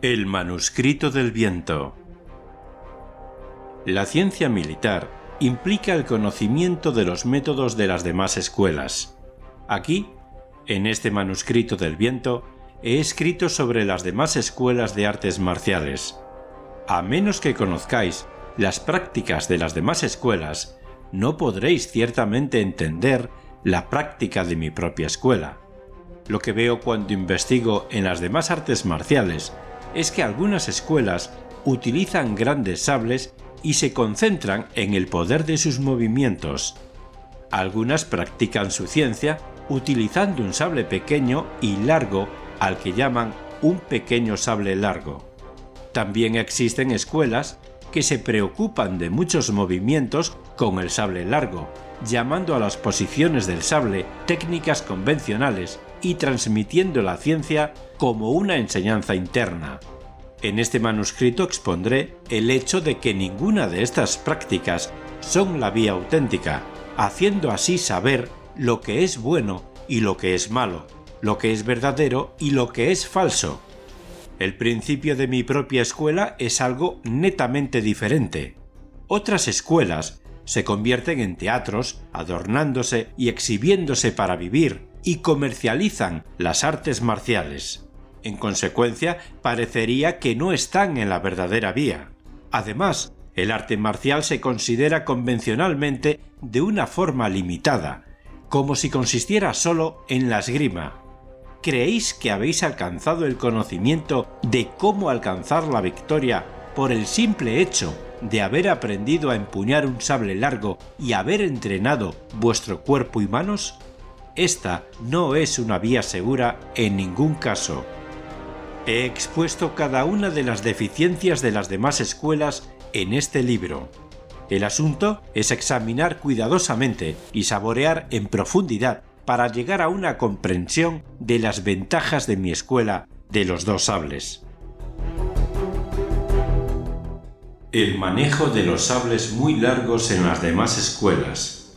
El manuscrito del viento La ciencia militar implica el conocimiento de los métodos de las demás escuelas. Aquí, en este manuscrito del viento, he escrito sobre las demás escuelas de artes marciales. A menos que conozcáis las prácticas de las demás escuelas, no podréis ciertamente entender la práctica de mi propia escuela. Lo que veo cuando investigo en las demás artes marciales es que algunas escuelas utilizan grandes sables y se concentran en el poder de sus movimientos. Algunas practican su ciencia utilizando un sable pequeño y largo al que llaman un pequeño sable largo. También existen escuelas que se preocupan de muchos movimientos con el sable largo, llamando a las posiciones del sable técnicas convencionales y transmitiendo la ciencia como una enseñanza interna. En este manuscrito expondré el hecho de que ninguna de estas prácticas son la vía auténtica, haciendo así saber lo que es bueno y lo que es malo, lo que es verdadero y lo que es falso. El principio de mi propia escuela es algo netamente diferente. Otras escuelas se convierten en teatros, adornándose y exhibiéndose para vivir, y comercializan las artes marciales. En consecuencia, parecería que no están en la verdadera vía. Además, el arte marcial se considera convencionalmente de una forma limitada, como si consistiera solo en la esgrima. ¿Creéis que habéis alcanzado el conocimiento de cómo alcanzar la victoria por el simple hecho de haber aprendido a empuñar un sable largo y haber entrenado vuestro cuerpo y manos? Esta no es una vía segura en ningún caso. He expuesto cada una de las deficiencias de las demás escuelas en este libro. El asunto es examinar cuidadosamente y saborear en profundidad para llegar a una comprensión de las ventajas de mi escuela de los dos sables. El manejo de los sables muy largos en las demás escuelas.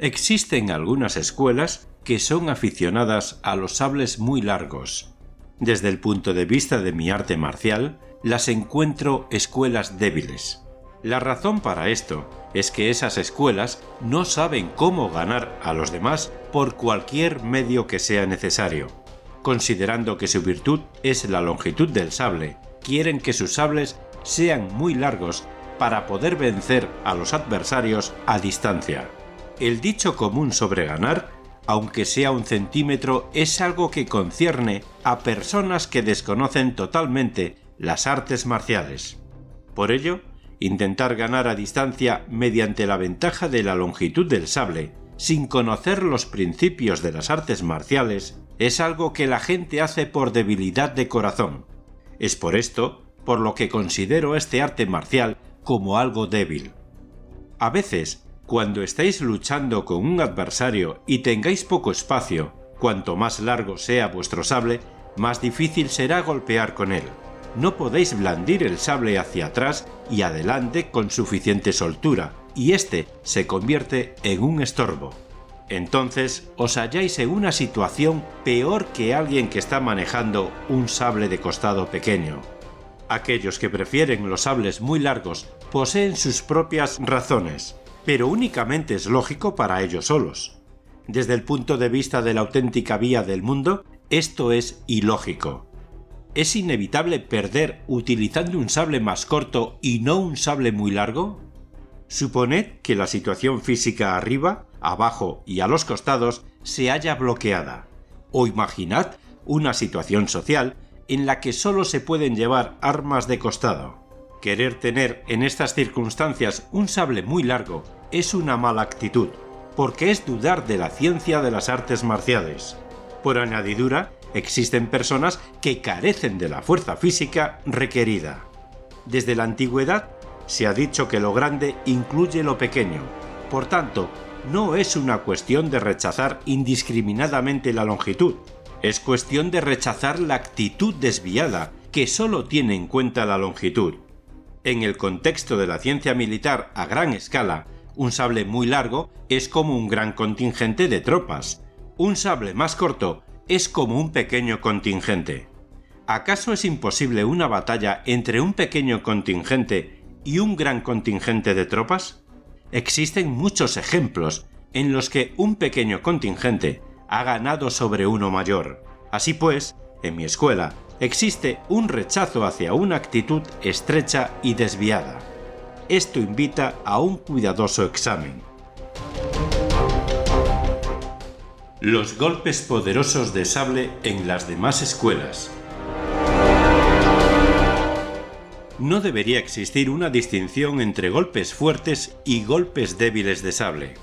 Existen algunas escuelas que son aficionadas a los sables muy largos. Desde el punto de vista de mi arte marcial, las encuentro escuelas débiles. La razón para esto es que esas escuelas no saben cómo ganar a los demás por cualquier medio que sea necesario. Considerando que su virtud es la longitud del sable, quieren que sus sables sean muy largos para poder vencer a los adversarios a distancia. El dicho común sobre ganar, aunque sea un centímetro, es algo que concierne a personas que desconocen totalmente las artes marciales. Por ello, intentar ganar a distancia mediante la ventaja de la longitud del sable, sin conocer los principios de las artes marciales, es algo que la gente hace por debilidad de corazón. Es por esto por lo que considero este arte marcial como algo débil. A veces, cuando estáis luchando con un adversario y tengáis poco espacio, cuanto más largo sea vuestro sable, más difícil será golpear con él no podéis blandir el sable hacia atrás y adelante con suficiente soltura, y éste se convierte en un estorbo. Entonces os halláis en una situación peor que alguien que está manejando un sable de costado pequeño. Aquellos que prefieren los sables muy largos poseen sus propias razones, pero únicamente es lógico para ellos solos. Desde el punto de vista de la auténtica vía del mundo, esto es ilógico ¿Es inevitable perder utilizando un sable más corto y no un sable muy largo? Suponed que la situación física arriba, abajo y a los costados se haya bloqueada. O imaginad una situación social en la que solo se pueden llevar armas de costado. Querer tener en estas circunstancias un sable muy largo es una mala actitud, porque es dudar de la ciencia de las artes marciales. Por añadidura, existen personas que carecen de la fuerza física requerida. Desde la antigüedad se ha dicho que lo grande incluye lo pequeño. Por tanto, no es una cuestión de rechazar indiscriminadamente la longitud, es cuestión de rechazar la actitud desviada que solo tiene en cuenta la longitud. En el contexto de la ciencia militar a gran escala, un sable muy largo es como un gran contingente de tropas. Un sable más corto es como un pequeño contingente. ¿Acaso es imposible una batalla entre un pequeño contingente y un gran contingente de tropas? Existen muchos ejemplos en los que un pequeño contingente ha ganado sobre uno mayor. Así pues, en mi escuela existe un rechazo hacia una actitud estrecha y desviada. Esto invita a un cuidadoso examen. Los golpes poderosos de sable en las demás escuelas. No debería existir una distinción entre golpes fuertes y golpes débiles de sable.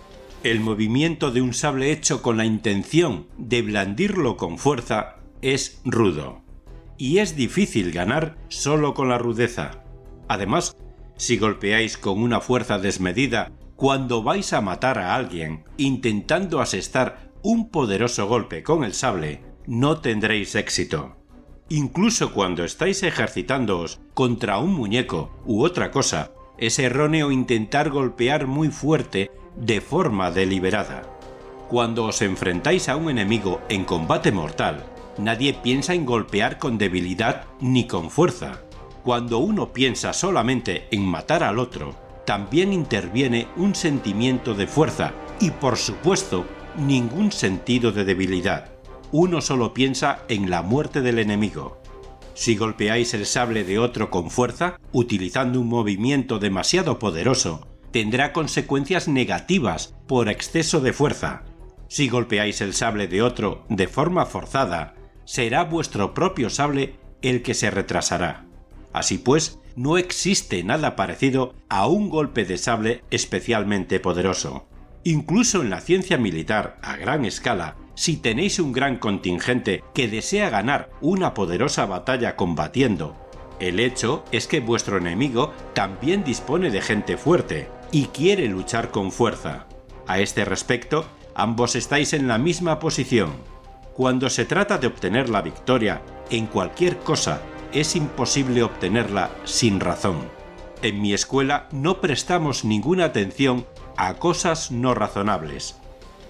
El movimiento de un sable hecho con la intención de blandirlo con fuerza es rudo. Y es difícil ganar solo con la rudeza. Además, si golpeáis con una fuerza desmedida cuando vais a matar a alguien intentando asestar un poderoso golpe con el sable, no tendréis éxito. Incluso cuando estáis ejercitándoos contra un muñeco u otra cosa, es erróneo intentar golpear muy fuerte de forma deliberada. Cuando os enfrentáis a un enemigo en combate mortal, nadie piensa en golpear con debilidad ni con fuerza. Cuando uno piensa solamente en matar al otro, también interviene un sentimiento de fuerza y por supuesto ningún sentido de debilidad uno solo piensa en la muerte del enemigo. Si golpeáis el sable de otro con fuerza, utilizando un movimiento demasiado poderoso, tendrá consecuencias negativas por exceso de fuerza. Si golpeáis el sable de otro de forma forzada, será vuestro propio sable el que se retrasará. Así pues, no existe nada parecido a un golpe de sable especialmente poderoso. Incluso en la ciencia militar a gran escala, si tenéis un gran contingente que desea ganar una poderosa batalla combatiendo, el hecho es que vuestro enemigo también dispone de gente fuerte y quiere luchar con fuerza. A este respecto, ambos estáis en la misma posición. Cuando se trata de obtener la victoria en cualquier cosa, es imposible obtenerla sin razón. En mi escuela no prestamos ninguna atención a cosas no razonables.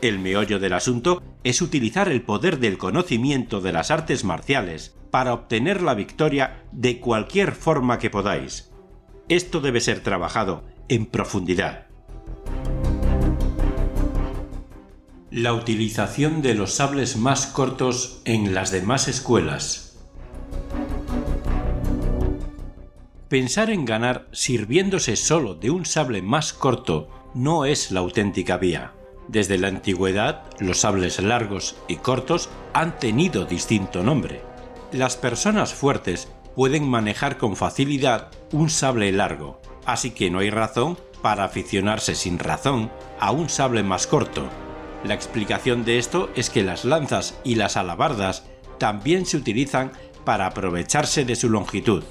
El meollo del asunto es utilizar el poder del conocimiento de las artes marciales para obtener la victoria de cualquier forma que podáis. Esto debe ser trabajado en profundidad. La utilización de los sables más cortos en las demás escuelas. Pensar en ganar sirviéndose solo de un sable más corto no es la auténtica vía. Desde la antigüedad, los sables largos y cortos han tenido distinto nombre. Las personas fuertes pueden manejar con facilidad un sable largo, así que no hay razón para aficionarse sin razón a un sable más corto. La explicación de esto es que las lanzas y las alabardas también se utilizan para aprovecharse de su longitud.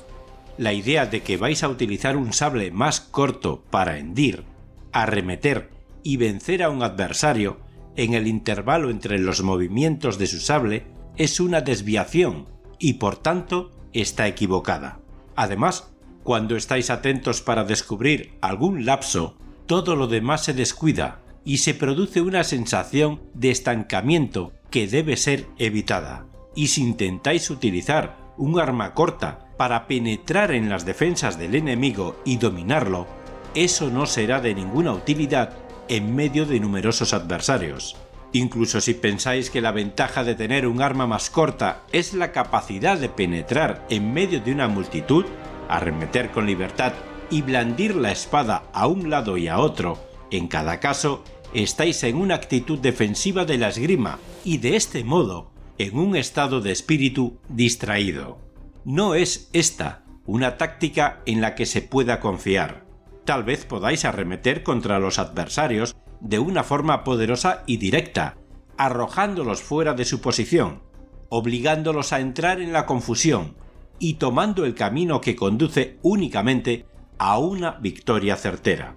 La idea de que vais a utilizar un sable más corto para hendir, arremeter y vencer a un adversario en el intervalo entre los movimientos de su sable es una desviación y por tanto está equivocada. Además, cuando estáis atentos para descubrir algún lapso, todo lo demás se descuida y se produce una sensación de estancamiento que debe ser evitada. Y si intentáis utilizar un arma corta para penetrar en las defensas del enemigo y dominarlo, eso no será de ninguna utilidad en medio de numerosos adversarios. Incluso si pensáis que la ventaja de tener un arma más corta es la capacidad de penetrar en medio de una multitud, arremeter con libertad y blandir la espada a un lado y a otro, en cada caso estáis en una actitud defensiva de la esgrima y de este modo en un estado de espíritu distraído. No es esta una táctica en la que se pueda confiar. Tal vez podáis arremeter contra los adversarios de una forma poderosa y directa, arrojándolos fuera de su posición, obligándolos a entrar en la confusión y tomando el camino que conduce únicamente a una victoria certera.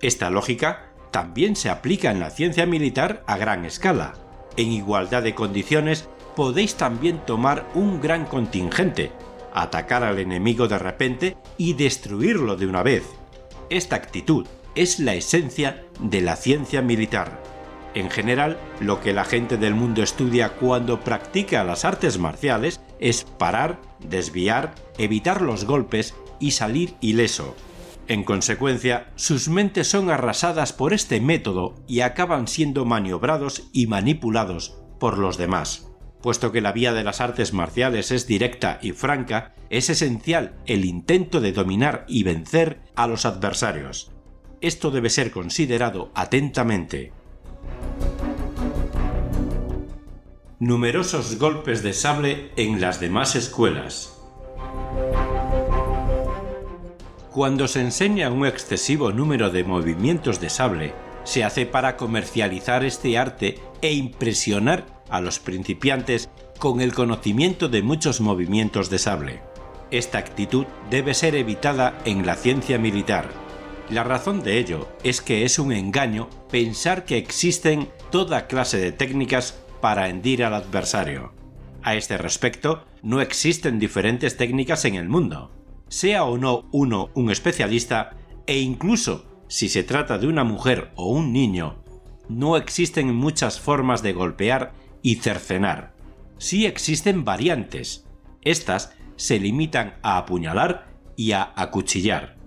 Esta lógica también se aplica en la ciencia militar a gran escala. En igualdad de condiciones podéis también tomar un gran contingente, atacar al enemigo de repente y destruirlo de una vez. Esta actitud es la esencia de la ciencia militar. En general, lo que la gente del mundo estudia cuando practica las artes marciales es parar, desviar, evitar los golpes y salir ileso. En consecuencia, sus mentes son arrasadas por este método y acaban siendo maniobrados y manipulados por los demás. Puesto que la vía de las artes marciales es directa y franca, es esencial el intento de dominar y vencer a los adversarios. Esto debe ser considerado atentamente. Numerosos golpes de sable en las demás escuelas. Cuando se enseña un excesivo número de movimientos de sable, se hace para comercializar este arte e impresionar a los principiantes con el conocimiento de muchos movimientos de sable. Esta actitud debe ser evitada en la ciencia militar. La razón de ello es que es un engaño pensar que existen toda clase de técnicas para hendir al adversario. A este respecto, no existen diferentes técnicas en el mundo sea o no uno un especialista, e incluso si se trata de una mujer o un niño, no existen muchas formas de golpear y cercenar. Sí existen variantes. Estas se limitan a apuñalar y a acuchillar.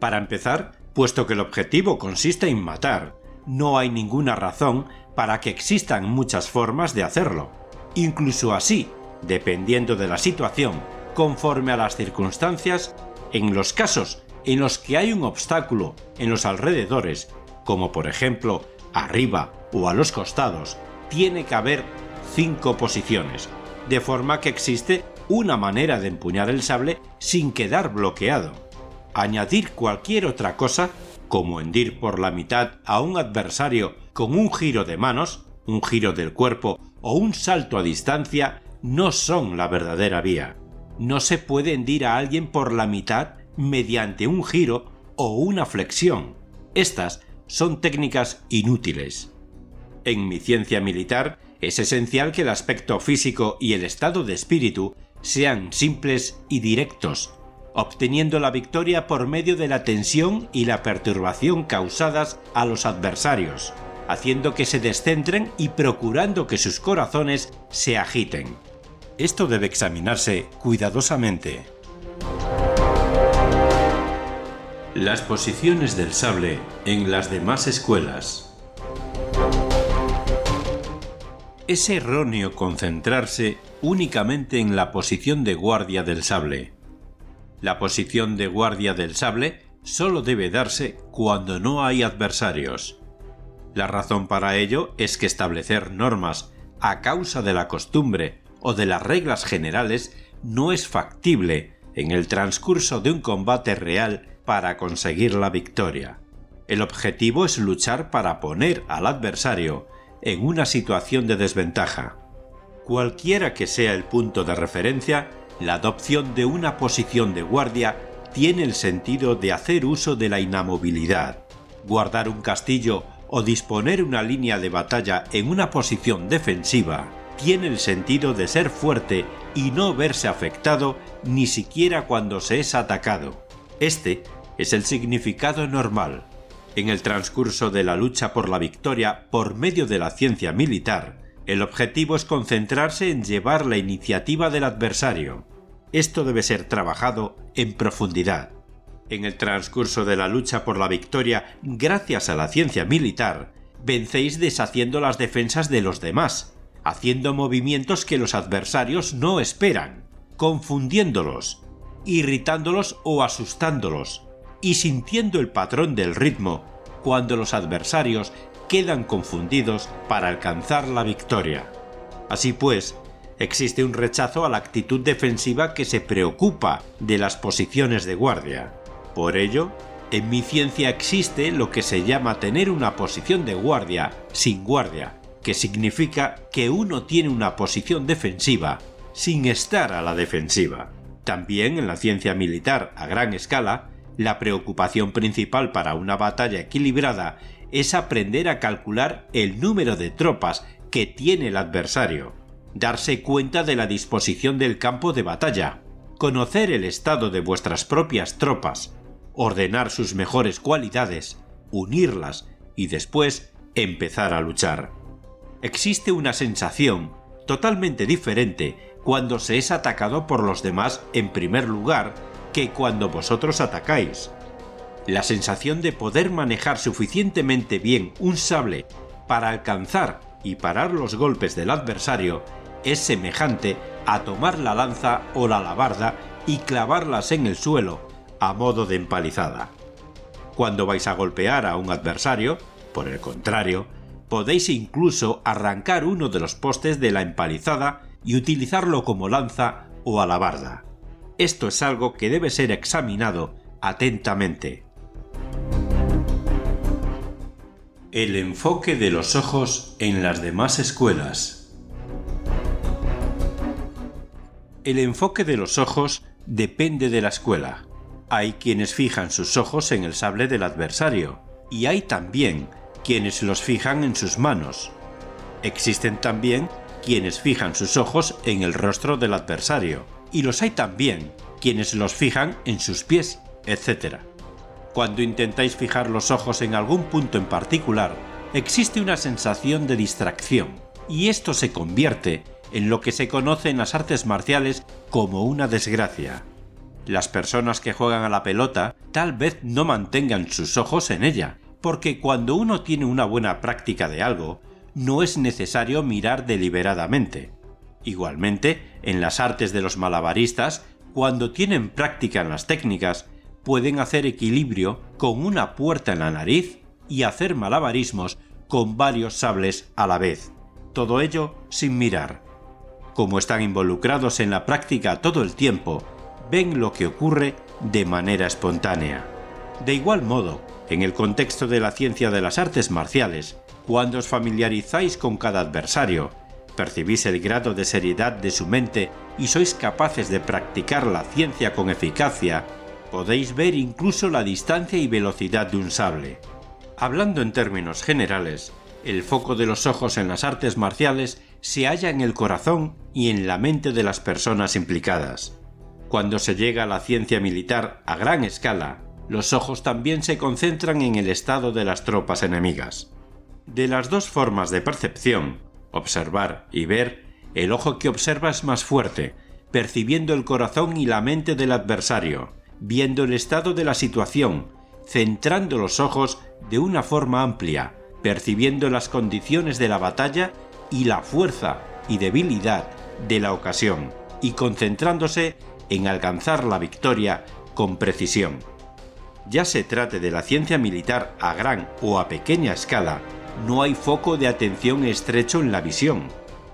Para empezar, puesto que el objetivo consiste en matar, no hay ninguna razón para que existan muchas formas de hacerlo. Incluso así, dependiendo de la situación conforme a las circunstancias en los casos en los que hay un obstáculo en los alrededores, como por ejemplo arriba o a los costados, tiene que haber cinco posiciones, de forma que existe una manera de empuñar el sable sin quedar bloqueado. Añadir cualquier otra cosa, como hendir por la mitad a un adversario con un giro de manos, un giro del cuerpo o un salto a distancia, no son la verdadera vía no se puede hendir a alguien por la mitad mediante un giro o una flexión. Estas son técnicas inútiles. En mi ciencia militar es esencial que el aspecto físico y el estado de espíritu sean simples y directos, obteniendo la victoria por medio de la tensión y la perturbación causadas a los adversarios, haciendo que se descentren y procurando que sus corazones se agiten. Esto debe examinarse cuidadosamente. Las posiciones del sable en las demás escuelas. Es erróneo concentrarse únicamente en la posición de guardia del sable. La posición de guardia del sable solo debe darse cuando no hay adversarios. La razón para ello es que establecer normas a causa de la costumbre o de las reglas generales no es factible en el transcurso de un combate real para conseguir la victoria. El objetivo es luchar para poner al adversario en una situación de desventaja. Cualquiera que sea el punto de referencia, la adopción de una posición de guardia tiene el sentido de hacer uso de la inamovilidad. Guardar un castillo o disponer una línea de batalla en una posición defensiva tiene el sentido de ser fuerte y no verse afectado ni siquiera cuando se es atacado. Este es el significado normal. En el transcurso de la lucha por la victoria por medio de la ciencia militar, el objetivo es concentrarse en llevar la iniciativa del adversario. Esto debe ser trabajado en profundidad. En el transcurso de la lucha por la victoria, gracias a la ciencia militar, vencéis deshaciendo las defensas de los demás, haciendo movimientos que los adversarios no esperan, confundiéndolos, irritándolos o asustándolos, y sintiendo el patrón del ritmo cuando los adversarios quedan confundidos para alcanzar la victoria. Así pues, Existe un rechazo a la actitud defensiva que se preocupa de las posiciones de guardia. Por ello, en mi ciencia existe lo que se llama tener una posición de guardia sin guardia, que significa que uno tiene una posición defensiva sin estar a la defensiva. También en la ciencia militar a gran escala, la preocupación principal para una batalla equilibrada es aprender a calcular el número de tropas que tiene el adversario, darse cuenta de la disposición del campo de batalla, conocer el estado de vuestras propias tropas, ordenar sus mejores cualidades, unirlas y después empezar a luchar. Existe una sensación totalmente diferente cuando se es atacado por los demás en primer lugar que cuando vosotros atacáis. La sensación de poder manejar suficientemente bien un sable para alcanzar y parar los golpes del adversario es semejante a tomar la lanza o la alabarda y clavarlas en el suelo a modo de empalizada. Cuando vais a golpear a un adversario, por el contrario, podéis incluso arrancar uno de los postes de la empalizada y utilizarlo como lanza o alabarda. Esto es algo que debe ser examinado atentamente. El enfoque de los ojos en las demás escuelas. El enfoque de los ojos depende de la escuela. Hay quienes fijan sus ojos en el sable del adversario, y hay también quienes los fijan en sus manos. Existen también quienes fijan sus ojos en el rostro del adversario, y los hay también quienes los fijan en sus pies, etc. Cuando intentáis fijar los ojos en algún punto en particular, existe una sensación de distracción, y esto se convierte en lo que se conoce en las artes marciales como una desgracia. Las personas que juegan a la pelota tal vez no mantengan sus ojos en ella, porque cuando uno tiene una buena práctica de algo, no es necesario mirar deliberadamente. Igualmente, en las artes de los malabaristas, cuando tienen práctica en las técnicas, pueden hacer equilibrio con una puerta en la nariz y hacer malabarismos con varios sables a la vez. Todo ello sin mirar. Como están involucrados en la práctica todo el tiempo, ven lo que ocurre de manera espontánea. De igual modo, en el contexto de la ciencia de las artes marciales, cuando os familiarizáis con cada adversario, percibís el grado de seriedad de su mente y sois capaces de practicar la ciencia con eficacia, podéis ver incluso la distancia y velocidad de un sable. Hablando en términos generales, el foco de los ojos en las artes marciales se halla en el corazón y en la mente de las personas implicadas. Cuando se llega a la ciencia militar a gran escala, los ojos también se concentran en el estado de las tropas enemigas. De las dos formas de percepción, observar y ver, el ojo que observa es más fuerte, percibiendo el corazón y la mente del adversario, viendo el estado de la situación, centrando los ojos de una forma amplia, percibiendo las condiciones de la batalla y la fuerza y debilidad de la ocasión, y concentrándose en alcanzar la victoria con precisión ya se trate de la ciencia militar a gran o a pequeña escala, no hay foco de atención estrecho en la visión.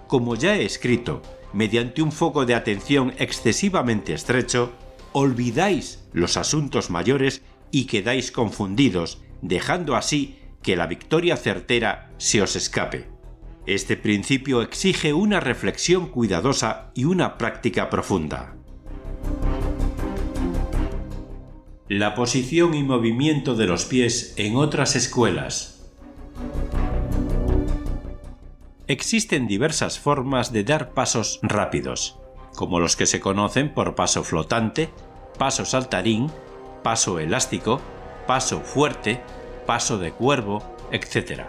Como ya he escrito, mediante un foco de atención excesivamente estrecho, olvidáis los asuntos mayores y quedáis confundidos, dejando así que la victoria certera se os escape. Este principio exige una reflexión cuidadosa y una práctica profunda. La posición y movimiento de los pies en otras escuelas. Existen diversas formas de dar pasos rápidos, como los que se conocen por paso flotante, paso saltarín, paso elástico, paso fuerte, paso de cuervo, etc.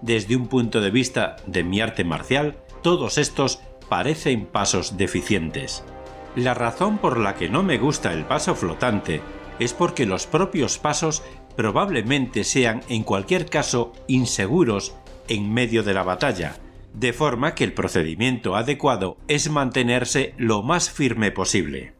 Desde un punto de vista de mi arte marcial, todos estos parecen pasos deficientes. La razón por la que no me gusta el paso flotante es porque los propios pasos probablemente sean en cualquier caso inseguros en medio de la batalla, de forma que el procedimiento adecuado es mantenerse lo más firme posible.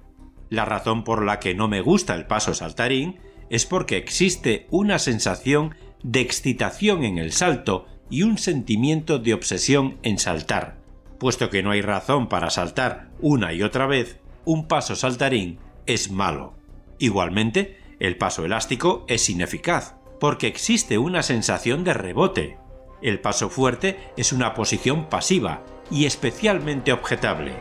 La razón por la que no me gusta el paso saltarín es porque existe una sensación de excitación en el salto y un sentimiento de obsesión en saltar. puesto que no hay razón para saltar una y otra vez, un paso saltarín es malo. Igualmente, el paso elástico es ineficaz, porque existe una sensación de rebote. El paso fuerte es una posición pasiva y especialmente objetable.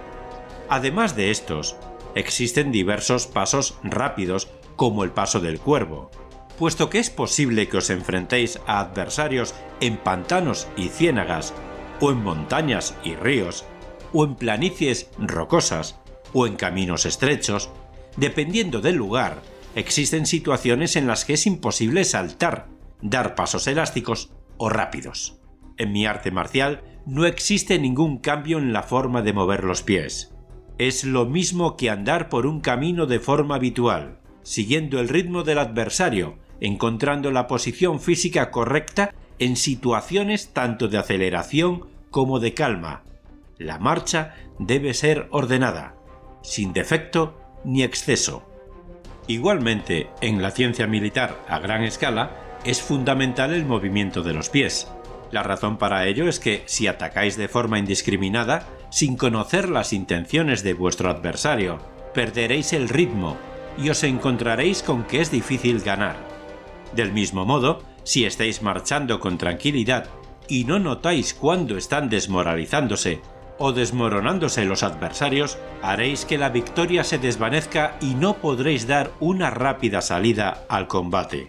Además de estos, existen diversos pasos rápidos como el paso del cuervo, puesto que es posible que os enfrentéis a adversarios en pantanos y ciénagas, o en montañas y ríos, o en planicies rocosas, o en caminos estrechos, dependiendo del lugar, existen situaciones en las que es imposible saltar, dar pasos elásticos o rápidos. En mi arte marcial no existe ningún cambio en la forma de mover los pies. Es lo mismo que andar por un camino de forma habitual, siguiendo el ritmo del adversario, encontrando la posición física correcta en situaciones tanto de aceleración como de calma. La marcha debe ser ordenada, sin defecto ni exceso. Igualmente, en la ciencia militar a gran escala, es fundamental el movimiento de los pies. La razón para ello es que si atacáis de forma indiscriminada, sin conocer las intenciones de vuestro adversario, perderéis el ritmo y os encontraréis con que es difícil ganar. Del mismo modo, si estáis marchando con tranquilidad y no notáis cuándo están desmoralizándose o desmoronándose los adversarios, haréis que la victoria se desvanezca y no podréis dar una rápida salida al combate.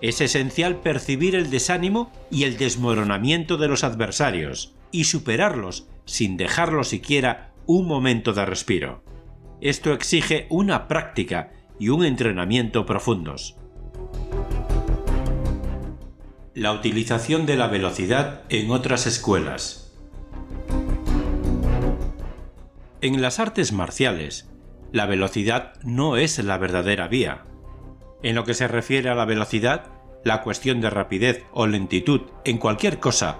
Es esencial percibir el desánimo y el desmoronamiento de los adversarios y superarlos sin dejarlo siquiera un momento de respiro. Esto exige una práctica y un entrenamiento profundos. La utilización de la velocidad en otras escuelas. En las artes marciales, la velocidad no es la verdadera vía. En lo que se refiere a la velocidad, la cuestión de rapidez o lentitud en cualquier cosa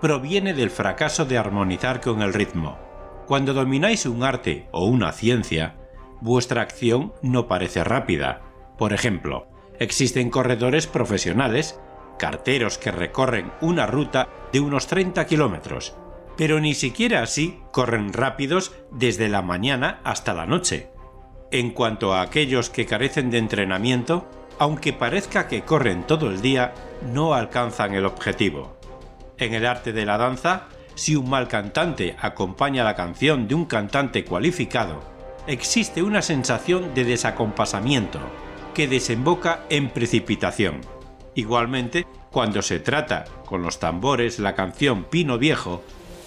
proviene del fracaso de armonizar con el ritmo. Cuando domináis un arte o una ciencia, vuestra acción no parece rápida. Por ejemplo, existen corredores profesionales, carteros que recorren una ruta de unos 30 kilómetros pero ni siquiera así corren rápidos desde la mañana hasta la noche. En cuanto a aquellos que carecen de entrenamiento, aunque parezca que corren todo el día, no alcanzan el objetivo. En el arte de la danza, si un mal cantante acompaña la canción de un cantante cualificado, existe una sensación de desacompasamiento que desemboca en precipitación. Igualmente, cuando se trata con los tambores la canción Pino Viejo,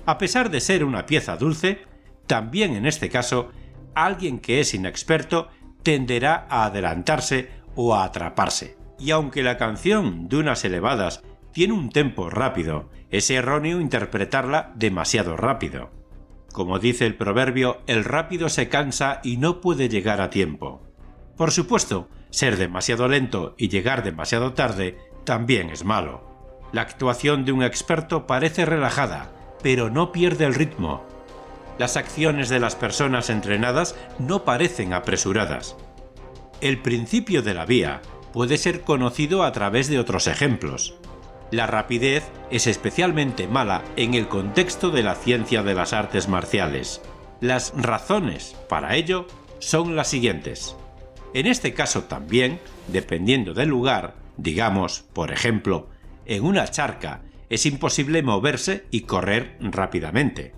a pesar de ser una pieza dulce, también en este caso, alguien que es inexperto tenderá a adelantarse o a atraparse. Y aunque la canción de unas elevadas tiene un tempo rápido, es erróneo interpretarla demasiado rápido. Como dice el proverbio, el rápido se cansa y no puede llegar a tiempo. Por supuesto, ser demasiado lento y llegar demasiado tarde también es malo. La actuación de un experto parece relajada, pero no pierde el ritmo. Las acciones de las personas entrenadas no parecen apresuradas. El principio de la vía puede ser conocido a través de otros ejemplos. La rapidez es especialmente mala en el contexto de la ciencia de las artes marciales. Las razones para ello son las siguientes. En este caso también, dependiendo del lugar, digamos, por ejemplo, en una charca es imposible moverse y correr rápidamente.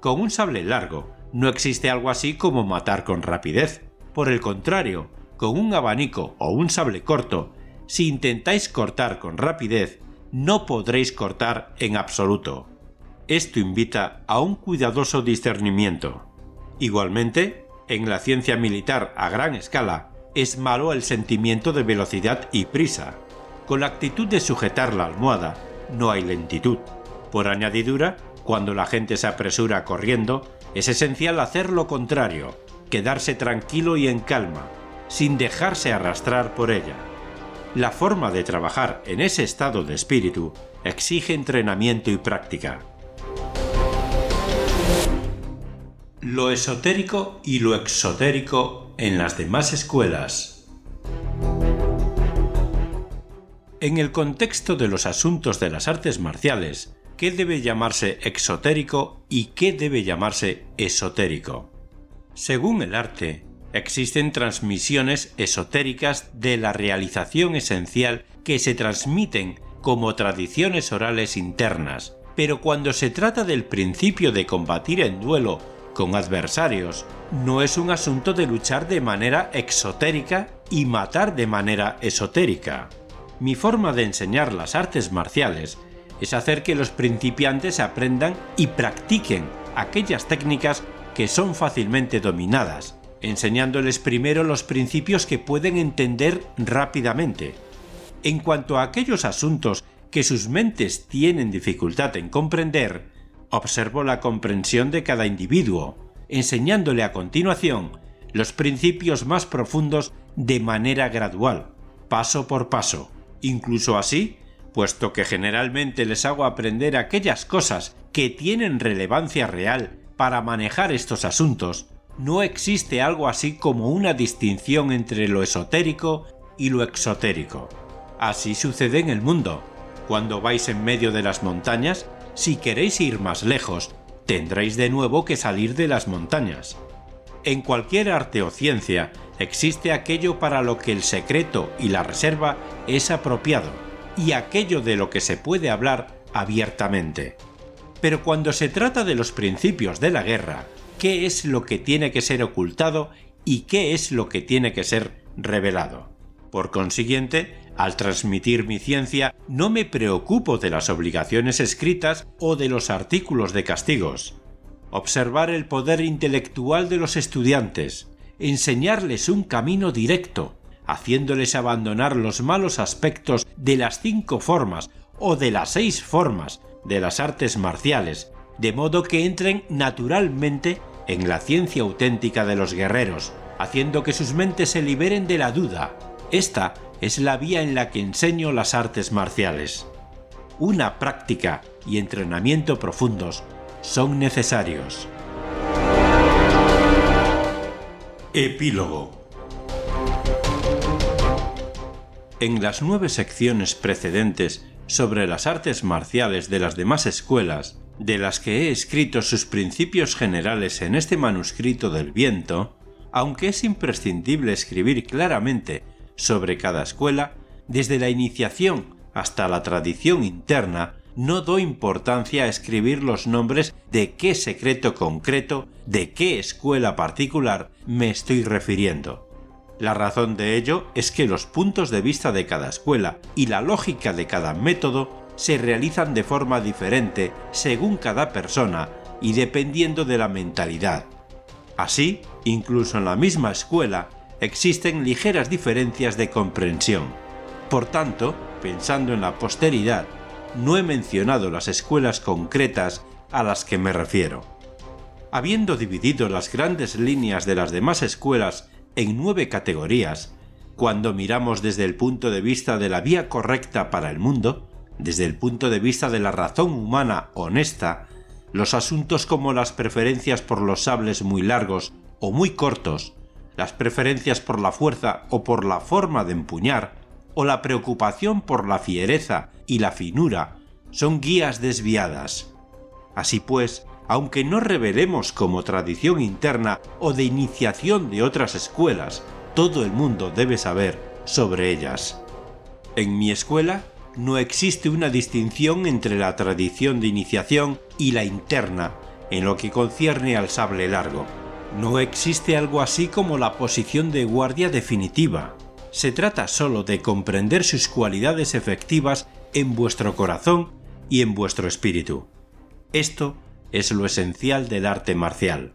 Con un sable largo no existe algo así como matar con rapidez. Por el contrario, con un abanico o un sable corto, si intentáis cortar con rapidez, no podréis cortar en absoluto. Esto invita a un cuidadoso discernimiento. Igualmente, en la ciencia militar a gran escala, es malo el sentimiento de velocidad y prisa. Con la actitud de sujetar la almohada, no hay lentitud. Por añadidura, cuando la gente se apresura corriendo, es esencial hacer lo contrario, quedarse tranquilo y en calma, sin dejarse arrastrar por ella. La forma de trabajar en ese estado de espíritu exige entrenamiento y práctica. Lo esotérico y lo exotérico en las demás escuelas. En el contexto de los asuntos de las artes marciales, qué debe llamarse exotérico y qué debe llamarse esotérico. Según el arte, existen transmisiones esotéricas de la realización esencial que se transmiten como tradiciones orales internas, pero cuando se trata del principio de combatir en duelo con adversarios, no es un asunto de luchar de manera exotérica y matar de manera esotérica. Mi forma de enseñar las artes marciales es hacer que los principiantes aprendan y practiquen aquellas técnicas que son fácilmente dominadas, enseñándoles primero los principios que pueden entender rápidamente. En cuanto a aquellos asuntos que sus mentes tienen dificultad en comprender, observo la comprensión de cada individuo, enseñándole a continuación los principios más profundos de manera gradual, paso por paso. Incluso así, puesto que generalmente les hago aprender aquellas cosas que tienen relevancia real para manejar estos asuntos, no existe algo así como una distinción entre lo esotérico y lo exotérico. Así sucede en el mundo, cuando vais en medio de las montañas, si queréis ir más lejos, tendréis de nuevo que salir de las montañas. En cualquier arte o ciencia existe aquello para lo que el secreto y la reserva es apropiado, y aquello de lo que se puede hablar abiertamente. Pero cuando se trata de los principios de la guerra, ¿qué es lo que tiene que ser ocultado y qué es lo que tiene que ser revelado? Por consiguiente, al transmitir mi ciencia, no me preocupo de las obligaciones escritas o de los artículos de castigos. Observar el poder intelectual de los estudiantes, enseñarles un camino directo, haciéndoles abandonar los malos aspectos de las cinco formas o de las seis formas de las artes marciales, de modo que entren naturalmente en la ciencia auténtica de los guerreros, haciendo que sus mentes se liberen de la duda. Esta es la vía en la que enseño las artes marciales. Una práctica y entrenamiento profundos son necesarios. Epílogo En las nueve secciones precedentes sobre las artes marciales de las demás escuelas, de las que he escrito sus principios generales en este manuscrito del viento, aunque es imprescindible escribir claramente sobre cada escuela, desde la iniciación hasta la tradición interna, no doy importancia a escribir los nombres de qué secreto concreto, de qué escuela particular me estoy refiriendo. La razón de ello es que los puntos de vista de cada escuela y la lógica de cada método se realizan de forma diferente según cada persona y dependiendo de la mentalidad. Así, incluso en la misma escuela, existen ligeras diferencias de comprensión. Por tanto, pensando en la posteridad, no he mencionado las escuelas concretas a las que me refiero. Habiendo dividido las grandes líneas de las demás escuelas en nueve categorías, cuando miramos desde el punto de vista de la vía correcta para el mundo, desde el punto de vista de la razón humana honesta, los asuntos como las preferencias por los sables muy largos o muy cortos, las preferencias por la fuerza o por la forma de empuñar, o la preocupación por la fiereza y la finura, son guías desviadas. Así pues, aunque no revelemos como tradición interna o de iniciación de otras escuelas, todo el mundo debe saber sobre ellas. En mi escuela no existe una distinción entre la tradición de iniciación y la interna en lo que concierne al sable largo. No existe algo así como la posición de guardia definitiva. Se trata solo de comprender sus cualidades efectivas en vuestro corazón y en vuestro espíritu. Esto es lo esencial del arte marcial.